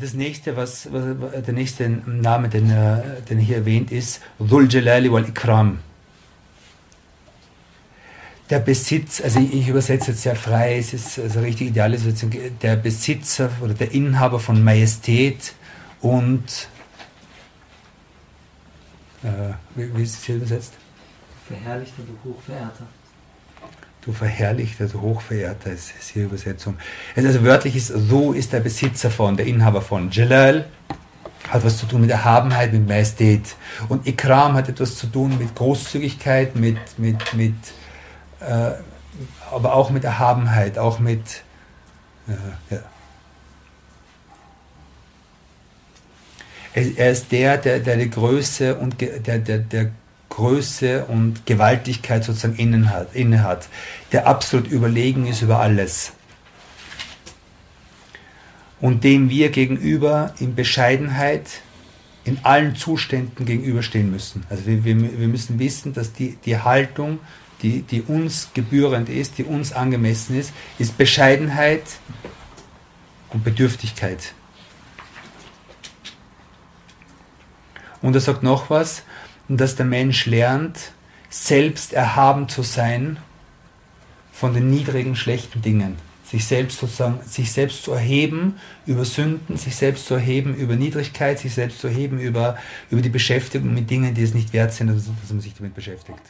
Das nächste, was, was der nächste Name, den, den hier erwähnt, ist Dhul Jalali wal Ikram. Der Besitz, also ich, übersetze jetzt sehr frei, es ist also richtig Situation, der Besitzer oder der Inhaber von Majestät und äh, wie, wie ist es hier übersetzt? Verherrlichter, du Hochverehrter. Du Verherrlichter, du Hochverehrter ist, ist hier Übersetzung. Also wörtlich ist, so ist der Besitzer von, der Inhaber von. Jalal hat was zu tun mit Erhabenheit, mit Majestät. Und Ikram hat etwas zu tun mit Großzügigkeit, mit, mit, mit äh, aber auch mit Erhabenheit, auch mit. Äh, ja. Er ist der, der, der die Größe und der, der, der Größe und Gewaltigkeit sozusagen innen hat, inne hat, der absolut überlegen ist über alles und dem wir gegenüber in Bescheidenheit in allen Zuständen gegenüberstehen müssen. Also wir, wir, wir müssen wissen, dass die, die Haltung die, die uns gebührend ist, die uns angemessen ist, ist Bescheidenheit und Bedürftigkeit. Und er sagt noch was, dass der Mensch lernt, selbst erhaben zu sein von den niedrigen, schlechten Dingen. Sich selbst sozusagen, sich selbst zu erheben über Sünden, sich selbst zu erheben über Niedrigkeit, sich selbst zu erheben über, über die Beschäftigung mit Dingen, die es nicht wert sind, dass man sich damit beschäftigt.